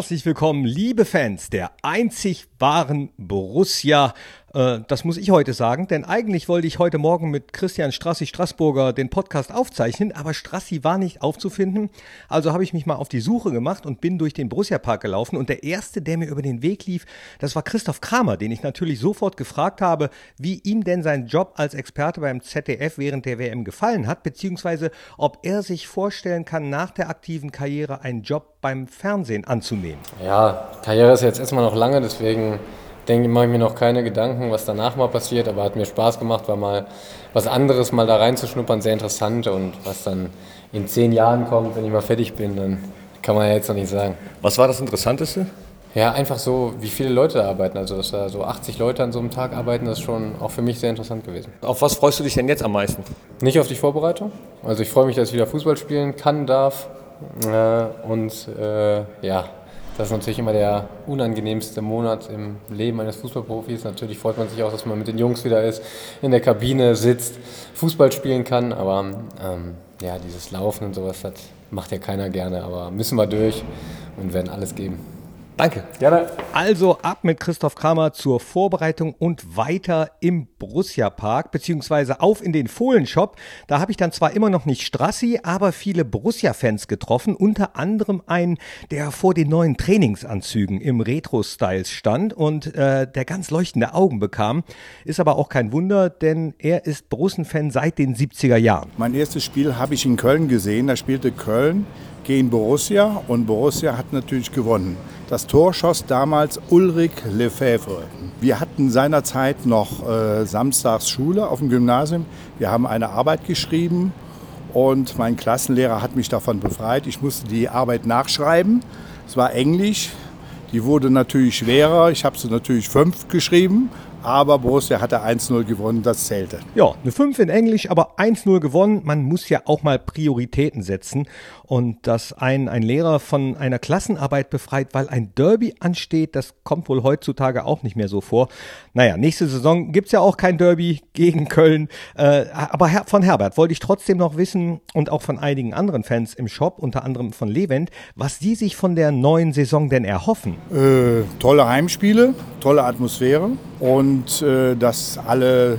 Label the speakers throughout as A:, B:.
A: Herzlich willkommen, liebe Fans der einzig wahren Borussia. Äh, das muss ich heute sagen, denn eigentlich wollte ich heute Morgen mit Christian Strassi Straßburger den Podcast aufzeichnen, aber Strassi war nicht aufzufinden. Also habe ich mich mal auf die Suche gemacht und bin durch den Borussia Park gelaufen und der erste, der mir über den Weg lief, das war Christoph Kramer, den ich natürlich sofort gefragt habe, wie ihm denn sein Job als Experte beim ZDF während der WM gefallen hat, beziehungsweise ob er sich vorstellen kann, nach der aktiven Karriere einen Job beim Fernsehen anzunehmen.
B: Ja, Karriere ist jetzt erstmal noch lange, deswegen denke, mache ich mir noch keine Gedanken, was danach mal passiert, aber hat mir Spaß gemacht, war mal was anderes, mal da reinzuschnuppern, sehr interessant und was dann in zehn Jahren kommt, wenn ich mal fertig bin, dann kann man ja jetzt noch nicht sagen.
A: Was war das Interessanteste?
B: Ja, einfach so, wie viele Leute da arbeiten. Also, dass da so 80 Leute an so einem Tag arbeiten, das ist schon auch für mich sehr interessant gewesen.
A: Auf was freust du dich denn jetzt am meisten?
B: Nicht auf die Vorbereitung. Also, ich freue mich, dass ich wieder Fußball spielen kann, darf. Äh, und äh, ja, das ist natürlich immer der unangenehmste Monat im Leben eines Fußballprofis. Natürlich freut man sich auch, dass man mit den Jungs wieder ist, in der Kabine sitzt, Fußball spielen kann. Aber ähm, ja, dieses Laufen und sowas, das macht ja keiner gerne. Aber müssen wir durch und werden alles geben.
A: Danke. Gerne. Also ab mit Christoph Kramer zur Vorbereitung und weiter im Borussia Park, beziehungsweise auf in den Fohlenshop. Da habe ich dann zwar immer noch nicht Strassi, aber viele Borussia-Fans getroffen, unter anderem einen, der vor den neuen Trainingsanzügen im Retro-Styles stand und äh, der ganz leuchtende Augen bekam. Ist aber auch kein Wunder, denn er ist Borussen-Fan seit den 70er Jahren.
C: Mein erstes Spiel habe ich in Köln gesehen. Da spielte Köln gegen Borussia und Borussia hat natürlich gewonnen. Das Tor schoss damals Ulrich Lefebvre. Wir hatten seinerzeit noch äh, samstags Schule auf dem Gymnasium. Wir haben eine Arbeit geschrieben und mein Klassenlehrer hat mich davon befreit. Ich musste die Arbeit nachschreiben. Es war Englisch. Die wurde natürlich schwerer. Ich habe sie natürlich fünf geschrieben, aber Borussia hatte 1-0 gewonnen, das zählte.
A: Ja, eine 5 in Englisch, aber 1-0 gewonnen. Man muss ja auch mal Prioritäten setzen. Und dass ein, ein Lehrer von einer Klassenarbeit befreit, weil ein Derby ansteht, das kommt wohl heutzutage auch nicht mehr so vor. Naja, nächste Saison gibt's ja auch kein Derby gegen Köln. Äh, aber von Herbert wollte ich trotzdem noch wissen und auch von einigen anderen Fans im Shop, unter anderem von Levent, was die sich von der neuen Saison denn erhoffen.
C: Äh, tolle Heimspiele, tolle Atmosphäre und äh, dass alle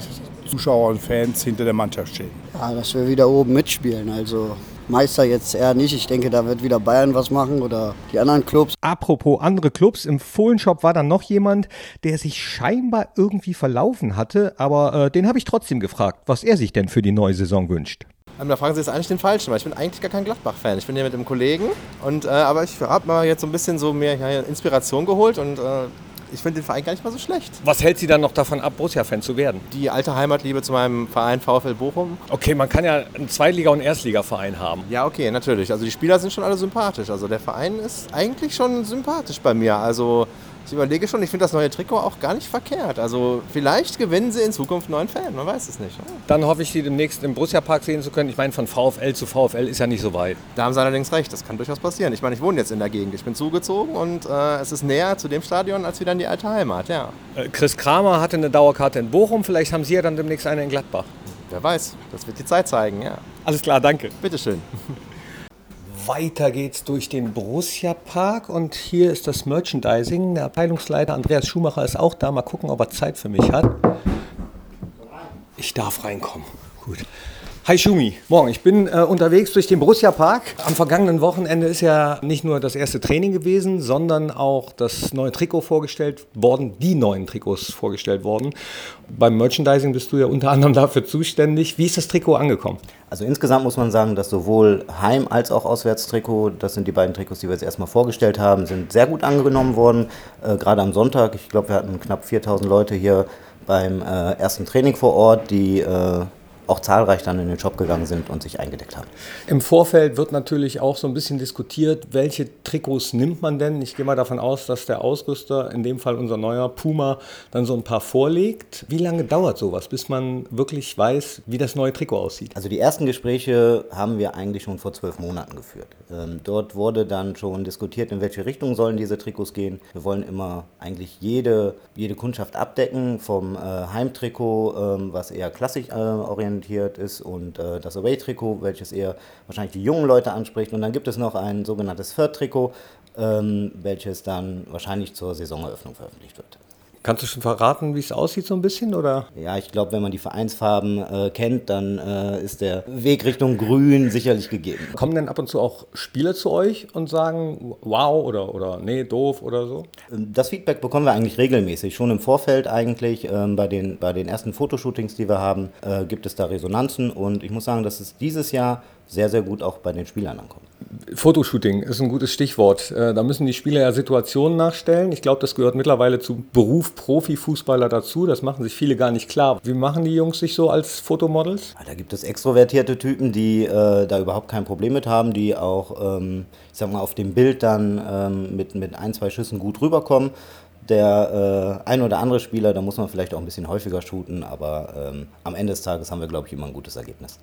C: Zuschauer und Fans hinter der Mannschaft stehen.
D: Ja, dass wir wieder oben mitspielen. Also Meister jetzt eher nicht. Ich denke, da wird wieder Bayern was machen oder die anderen Clubs.
A: Apropos andere Clubs, im Fohlenshop war dann noch jemand, der sich scheinbar irgendwie verlaufen hatte, aber äh, den habe ich trotzdem gefragt, was er sich denn für die neue Saison wünscht.
E: Ähm, da fragen Sie jetzt eigentlich den Falschen, weil ich bin eigentlich gar kein Gladbach-Fan. Ich bin hier mit einem Kollegen, und, äh, aber ich habe mal jetzt so ein bisschen so mehr ja, Inspiration geholt und äh, ich finde den Verein gar nicht mal so schlecht.
A: Was hält Sie dann noch davon ab, Borussia-Fan zu werden?
E: Die alte Heimatliebe zu meinem Verein VfL Bochum.
A: Okay, man kann ja einen Zweitliga- und Erstligaverein haben.
E: Ja, okay, natürlich. Also die Spieler sind schon alle sympathisch. Also der Verein ist eigentlich schon sympathisch bei mir. Also ich überlege schon, ich finde das neue Trikot auch gar nicht verkehrt. Also vielleicht gewinnen sie in Zukunft neuen Fan, man weiß es nicht.
A: Dann hoffe ich, sie demnächst im Borussia Park sehen zu können. Ich meine, von VfL zu VfL ist ja nicht so weit.
E: Da haben sie allerdings recht, das kann durchaus passieren. Ich meine, ich wohne jetzt in der Gegend, ich bin zugezogen und äh, es ist näher zu dem Stadion als wieder in die alte Heimat, ja.
A: Äh, Chris Kramer hatte eine Dauerkarte in Bochum, vielleicht haben Sie ja dann demnächst eine in Gladbach.
E: Wer weiß, das wird die Zeit zeigen, ja.
A: Alles klar, danke.
E: Bitteschön.
A: Weiter geht's durch den Borussia Park und hier ist das Merchandising. Der Abteilungsleiter Andreas Schumacher ist auch da. Mal gucken, ob er Zeit für mich hat. Ich darf reinkommen. Gut. Hi Schumi, morgen. Ich bin äh, unterwegs durch den Borussia Park. Am vergangenen Wochenende ist ja nicht nur das erste Training gewesen, sondern auch das neue Trikot vorgestellt worden, die neuen Trikots vorgestellt worden. Beim Merchandising bist du ja unter anderem dafür zuständig. Wie ist das Trikot angekommen?
F: Also insgesamt muss man sagen, dass sowohl Heim- als auch Auswärtstrikot, das sind die beiden Trikots, die wir jetzt erstmal vorgestellt haben, sind sehr gut angenommen worden. Äh, Gerade am Sonntag, ich glaube, wir hatten knapp 4000 Leute hier beim äh, ersten Training vor Ort, die äh, auch zahlreich dann in den Shop gegangen sind und sich eingedeckt haben.
A: Im Vorfeld wird natürlich auch so ein bisschen diskutiert, welche Trikots nimmt man denn? Ich gehe mal davon aus, dass der Ausrüster, in dem Fall unser neuer Puma, dann so ein paar vorlegt. Wie lange dauert sowas, bis man wirklich weiß, wie das neue Trikot aussieht?
F: Also die ersten Gespräche haben wir eigentlich schon vor zwölf Monaten geführt. Ähm, dort wurde dann schon diskutiert, in welche Richtung sollen diese Trikots gehen. Wir wollen immer eigentlich jede, jede Kundschaft abdecken, vom äh, Heimtrikot, ähm, was eher klassisch äh, orientiert ist und äh, das Away-Trikot, welches eher wahrscheinlich die jungen Leute anspricht. Und dann gibt es noch ein sogenanntes Third-Trikot, ähm, welches dann wahrscheinlich zur Saisoneröffnung veröffentlicht wird.
A: Kannst du schon verraten, wie es aussieht so ein bisschen? Oder?
F: Ja, ich glaube, wenn man die Vereinsfarben äh, kennt, dann äh, ist der Weg Richtung Grün sicherlich gegeben.
A: Kommen denn ab und zu auch Spieler zu euch und sagen, wow oder, oder nee, doof oder so?
F: Das Feedback bekommen wir eigentlich regelmäßig. Schon im Vorfeld eigentlich, ähm, bei, den, bei den ersten Fotoshootings, die wir haben, äh, gibt es da Resonanzen. Und ich muss sagen, dass es dieses Jahr sehr, sehr gut auch bei den Spielern ankommt.
A: Fotoshooting ist ein gutes Stichwort. Äh, da müssen die Spieler ja Situationen nachstellen. Ich glaube, das gehört mittlerweile zu Beruf Profifußballer dazu. Das machen sich viele gar nicht klar. Wie machen die Jungs sich so als Fotomodels?
F: Da gibt es extrovertierte Typen, die äh, da überhaupt kein Problem mit haben, die auch, ähm, ich sag mal, auf dem Bild dann ähm, mit, mit ein, zwei Schüssen gut rüberkommen. Der äh, ein oder andere Spieler, da muss man vielleicht auch ein bisschen häufiger shooten, aber ähm, am Ende des Tages haben wir, glaube ich, immer ein gutes Ergebnis.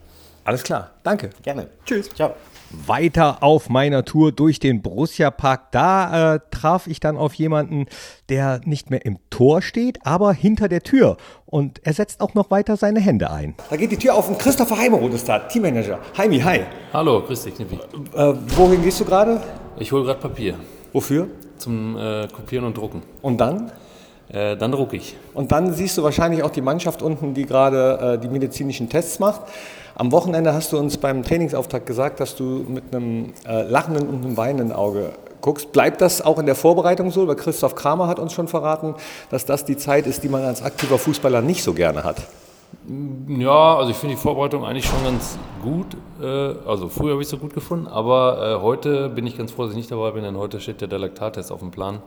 A: Alles klar, danke.
F: Gerne.
A: Tschüss.
F: Ciao.
A: Weiter auf meiner Tour durch den Borussia Park. Da äh, traf ich dann auf jemanden, der nicht mehr im Tor steht, aber hinter der Tür. Und er setzt auch noch weiter seine Hände ein. Da geht die Tür auf und Christopher Heimeroth ist da, Teammanager. Heimi, hi.
G: Hallo, grüß dich, Knippi.
A: Äh, wohin gehst du gerade?
G: Ich hole gerade Papier
A: Wofür?
G: Zum äh, Kopieren und Drucken.
A: Und dann?
G: Äh, dann drucke ich.
A: Und dann siehst du wahrscheinlich auch die Mannschaft unten, die gerade äh, die medizinischen Tests macht. Am Wochenende hast du uns beim Trainingsauftakt gesagt, dass du mit einem äh, lachenden und einem weinenden Auge guckst. Bleibt das auch in der Vorbereitung so? Weil Christoph Kramer hat uns schon verraten, dass das die Zeit ist, die man als aktiver Fußballer nicht so gerne hat.
G: Ja, also ich finde die Vorbereitung eigentlich schon ganz gut. Äh, also früher habe ich es so gut gefunden, aber äh, heute bin ich ganz froh, dass ich nicht dabei bin, denn heute steht der Laktattest auf dem Plan.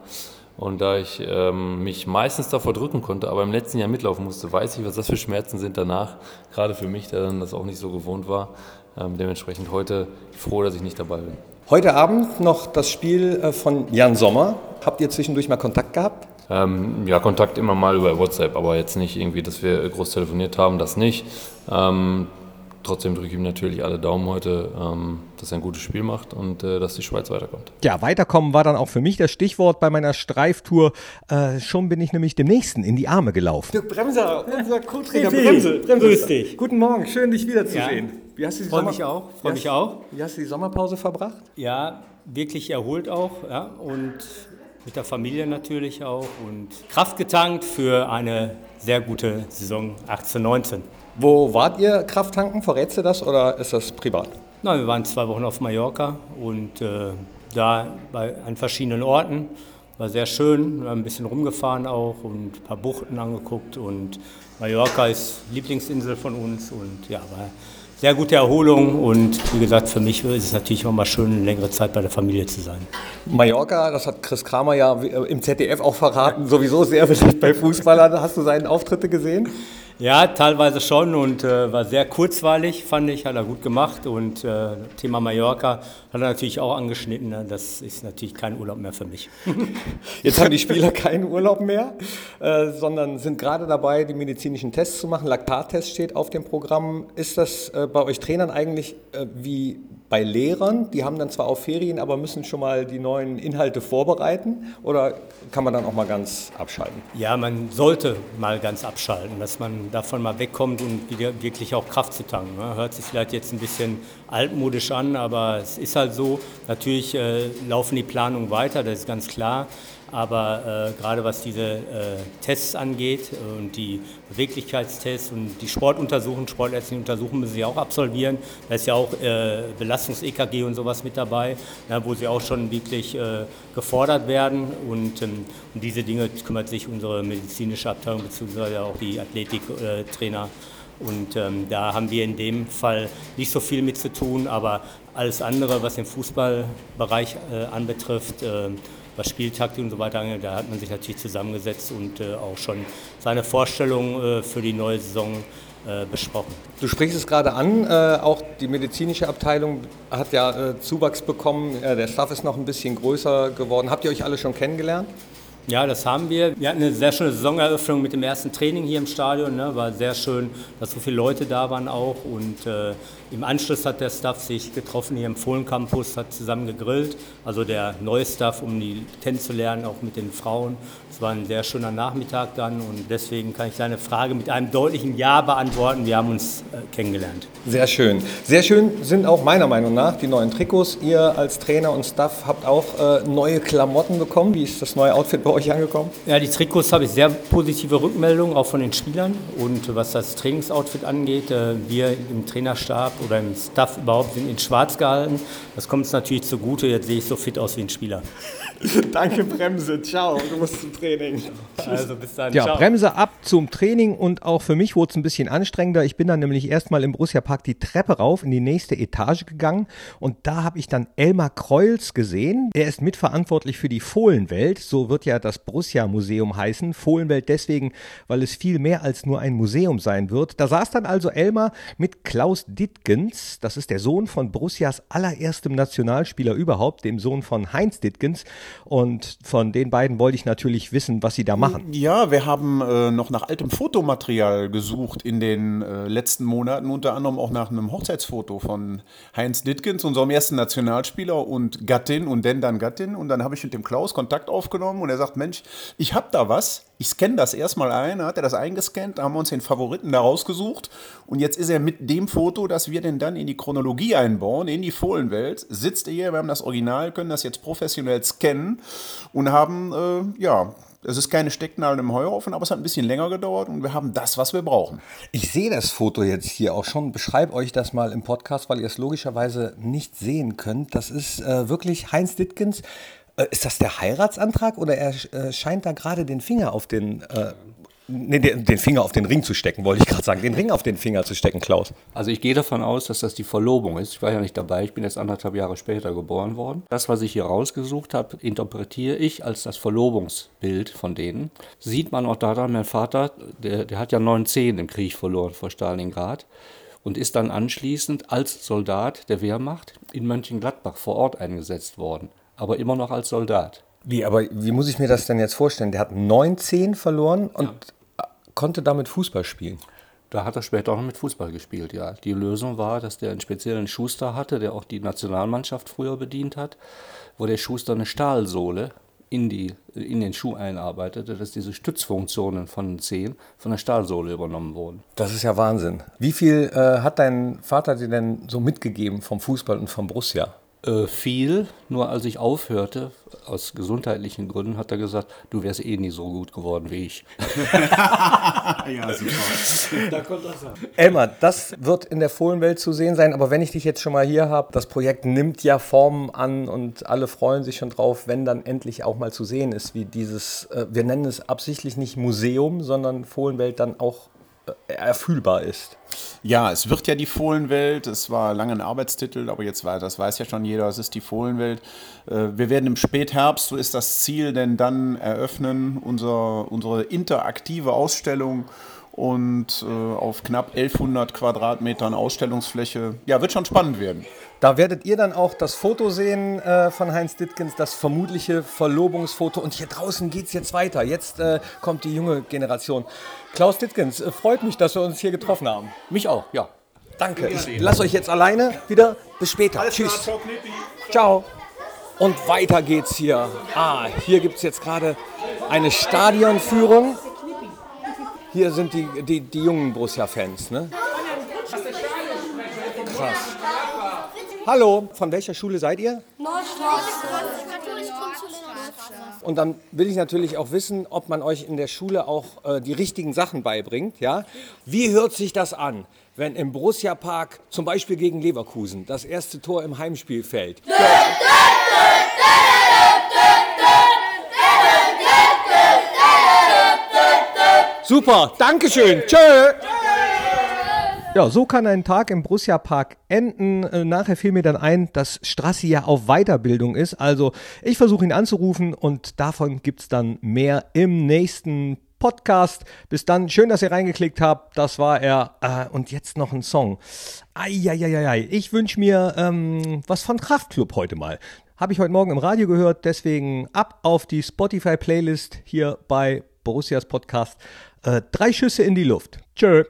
G: Und da ich ähm, mich meistens davor drücken konnte, aber im letzten Jahr mitlaufen musste, weiß ich, was das für Schmerzen sind danach. Gerade für mich, der dann das auch nicht so gewohnt war. Ähm, dementsprechend heute froh, dass ich nicht dabei bin.
A: Heute Abend noch das Spiel äh, von Jan Sommer. Habt ihr zwischendurch mal Kontakt gehabt?
G: Ähm, ja, Kontakt immer mal über WhatsApp, aber jetzt nicht irgendwie, dass wir groß telefoniert haben, das nicht. Ähm, trotzdem drücke ich ihm natürlich alle Daumen heute, ähm, dass er ein gutes Spiel macht und äh, dass die Schweiz weiterkommt.
A: Ja, weiterkommen war dann auch für mich das Stichwort bei meiner Streiftour. Äh, schon bin ich nämlich dem Nächsten in die Arme gelaufen. Dirk Bremser, unser Co-Trainer Bremse. Bremse.
H: Grüß dich.
A: Guten Morgen, schön dich wiederzusehen.
H: Ja.
A: Wie hast du die
H: Freue
A: Sommer-
H: mich auch, freue mich auch.
A: Wie hast du die Sommerpause verbracht?
H: Ja, wirklich erholt auch ja, und mit der Familie natürlich auch und Kraft getankt für eine sehr gute Saison 18, 19.
A: Wo wart ihr Krafttanken? Verrätst du das oder ist das privat?
H: Na, wir waren zwei Wochen auf Mallorca und äh, da bei, an verschiedenen Orten. War sehr schön, wir haben ein bisschen rumgefahren auch und ein paar Buchten angeguckt und Mallorca ist Lieblingsinsel von uns und ja, war sehr gute Erholung und wie gesagt, für mich ist es natürlich auch mal schön, eine längere Zeit bei der Familie zu sein.
A: Mallorca, das hat Chris Kramer ja äh, im ZDF auch verraten, sowieso sehr beliebt bei Fußballern. Hast du seine Auftritte gesehen?
H: Ja, teilweise schon und äh, war sehr kurzweilig, fand ich, hat er gut gemacht. Und äh, Thema Mallorca hat er natürlich auch angeschnitten. Ne? Das ist natürlich kein Urlaub mehr für mich.
A: Jetzt haben die Spieler keinen Urlaub mehr, äh, sondern sind gerade dabei, die medizinischen Tests zu machen. Laktattest steht auf dem Programm. Ist das äh, bei euch Trainern eigentlich äh, wie bei Lehrern? Die haben dann zwar auch Ferien, aber müssen schon mal die neuen Inhalte vorbereiten? Oder kann man dann auch mal ganz abschalten?
H: Ja, man sollte mal ganz abschalten, dass man davon mal wegkommt und wieder wirklich auch Kraft zu tanken. Ne? Hört sich vielleicht jetzt ein bisschen altmodisch an, aber es ist halt so. Natürlich äh, laufen die Planungen weiter, das ist ganz klar. Aber äh, gerade was diese äh, Tests angeht äh, und die Beweglichkeitstests und die Sportuntersuchungen, sportärztlichen Untersuchungen müssen sie auch absolvieren. Da ist ja auch äh, Belastungs-EKG und sowas mit dabei, ja, wo sie auch schon wirklich äh, gefordert werden. Und ähm, um diese Dinge kümmert sich unsere medizinische Abteilung beziehungsweise auch die Athletiktrainer. Und ähm, da haben wir in dem Fall nicht so viel mit zu tun, aber alles andere, was den Fußballbereich äh, anbetrifft, äh, was Spieltaktik und so weiter angeht, da hat man sich natürlich zusammengesetzt und äh, auch schon seine Vorstellungen äh, für die neue Saison äh, besprochen.
A: Du sprichst es gerade an, auch die medizinische Abteilung hat ja Zuwachs bekommen, der Staff ist noch ein bisschen größer geworden. Habt ihr euch alle schon kennengelernt?
H: Ja, das haben wir. Wir hatten eine sehr schöne Saisoneröffnung mit dem ersten Training hier im Stadion. Ne? War sehr schön, dass so viele Leute da waren auch. Und äh, im Anschluss hat der Staff sich getroffen hier im Fohlen Campus, hat zusammen gegrillt. Also der neue Staff, um die kennenzulernen, auch mit den Frauen. Es war ein sehr schöner Nachmittag dann und deswegen kann ich deine Frage mit einem deutlichen Ja beantworten. Wir haben uns äh, kennengelernt.
A: Sehr schön. Sehr schön sind auch meiner Meinung nach die neuen Trikots. Ihr als Trainer und Staff habt auch äh, neue Klamotten bekommen. Wie ist das neue Outfit bei euch angekommen?
H: Ja, die Trikots habe ich sehr positive Rückmeldungen, auch von den Spielern. Und was das Trainingsoutfit angeht, äh, wir im Trainerstab oder im Staff überhaupt sind in schwarz gehalten. Das kommt uns natürlich zugute. Jetzt sehe ich so fit aus wie ein Spieler.
A: Danke, Bremse. Ciao. Du musst zum Training.
H: Also bis dann.
A: Ja,
H: Ciao.
A: Bremse ab zum Training und auch für mich wurde es ein bisschen anstrengender. Ich bin dann nämlich erstmal im Borussia Park die Treppe rauf in die nächste Etage gegangen und da habe ich dann Elmar Kreuz gesehen. Er ist mitverantwortlich für die Fohlenwelt. So wird ja das Borussia Museum heißen. Fohlenwelt deswegen, weil es viel mehr als nur ein Museum sein wird. Da saß dann also Elmar mit Klaus Dittgens. Das ist der Sohn von Borussias allererstem Nationalspieler überhaupt, dem Sohn von Heinz Dittgens. Und von den beiden wollte ich natürlich wissen, was sie da machen.
I: Ja, wir haben äh, noch nach altem Fotomaterial gesucht in den äh, letzten Monaten, unter anderem auch nach einem Hochzeitsfoto von Heinz Dittgens, unserem ersten Nationalspieler und Gattin und denn dann Gattin. Und dann habe ich mit dem Klaus Kontakt aufgenommen und er sagt, Mensch, ich habe da was, ich scanne das erstmal ein, hat er das eingescannt, da haben wir uns den Favoriten da rausgesucht. Und jetzt ist er mit dem Foto, das wir denn dann in die Chronologie einbauen, in die Fohlenwelt, sitzt er hier, wir haben das Original, können das jetzt professionell scannen und haben, äh, ja, es ist keine Stecknadel im Heuhaufen, aber es hat ein bisschen länger gedauert und wir haben das, was wir brauchen.
A: Ich sehe das Foto jetzt hier auch schon. Beschreibe euch das mal im Podcast, weil ihr es logischerweise nicht sehen könnt. Das ist äh, wirklich Heinz Dittgens. Äh, ist das der Heiratsantrag oder er äh, scheint da gerade den Finger auf den, äh, nee, den, Finger auf den Ring zu stecken, wollte ich gerade sagen. Den Ring auf den Finger zu stecken, Klaus.
J: Also ich gehe davon aus, dass das die Verlobung ist. Ich war ja nicht dabei, ich bin jetzt anderthalb Jahre später geboren worden. Das, was ich hier rausgesucht habe, interpretiere ich als das Verlobungsbild von denen. Sieht man auch daran, mein Vater, der, der hat ja neun Zehen im Krieg verloren vor Stalingrad und ist dann anschließend als Soldat der Wehrmacht in Mönchengladbach vor Ort eingesetzt worden, aber immer noch als Soldat.
A: Wie, aber wie muss ich mir das denn jetzt vorstellen? Der hat 19 verloren und äh, konnte damit Fußball spielen.
J: Da hat er später auch noch mit Fußball gespielt, ja. Die Lösung war, dass der einen speziellen Schuster hatte, der auch die Nationalmannschaft früher bedient hat, wo der Schuster eine Stahlsohle in, die, in den Schuh einarbeitete, dass diese Stützfunktionen von den Zehen von der Stahlsohle übernommen wurden.
A: Das ist ja Wahnsinn. Wie viel äh, hat dein Vater dir denn so mitgegeben vom Fußball und vom Borussia?
J: Äh, viel, nur als ich aufhörte, aus gesundheitlichen Gründen, hat er gesagt, du wärst eh nie so gut geworden wie ich.
I: Ja, super.
H: Da kommt das an.
A: Elmar, das wird in der Fohlenwelt zu sehen sein, aber wenn ich dich jetzt schon mal hier habe, das Projekt nimmt ja Formen an und alle freuen sich schon drauf, wenn dann endlich auch mal zu sehen ist, wie dieses, äh, wir nennen es absichtlich nicht Museum, sondern Fohlenwelt dann auch äh, erfühlbar ist.
I: Ja, es wird ja die Fohlenwelt. Es war lange ein Arbeitstitel, aber jetzt war, das weiß ja schon jeder, es ist die Fohlenwelt. Äh, Wir werden im Spätherbst, so ist das Ziel, denn dann eröffnen unser, unsere interaktive Ausstellung und äh, auf knapp 1100 Quadratmetern Ausstellungsfläche. Ja, wird schon spannend werden.
A: Da werdet ihr dann auch das Foto sehen äh, von Heinz Dittgens, das vermutliche Verlobungsfoto. Und hier draußen geht es jetzt weiter. Jetzt äh, kommt die junge Generation. Klaus Dittgens, äh, freut mich, dass wir uns hier getroffen haben.
J: Mich auch, ja.
A: Danke. Ich lasse euch jetzt alleine wieder. Bis später. Tschüss. Ciao. Und weiter geht's hier. Ah, hier gibt es jetzt gerade eine Stadionführung. Hier sind die, die, die jungen Borussia-Fans, ne? Krass. Hallo, von welcher Schule seid ihr? Und dann will ich natürlich auch wissen, ob man euch in der Schule auch äh, die richtigen Sachen beibringt. Ja? Wie hört sich das an, wenn im Borussia Park zum Beispiel gegen Leverkusen das erste Tor im Heimspiel fällt? Super, Dankeschön. Tschö. Ja, so kann ein Tag im Borussia Park enden. Äh, nachher fiel mir dann ein, dass Strassi ja auf Weiterbildung ist. Also ich versuche ihn anzurufen und davon gibt's dann mehr im nächsten Podcast. Bis dann, schön, dass ihr reingeklickt habt. Das war er. Äh, und jetzt noch ein Song. Eieieiei. Ich wünsche mir ähm, was von Kraftklub heute mal. Habe ich heute Morgen im Radio gehört, deswegen ab auf die Spotify-Playlist hier bei Borussias Podcast. Äh, drei Schüsse in die Luft. Tschö.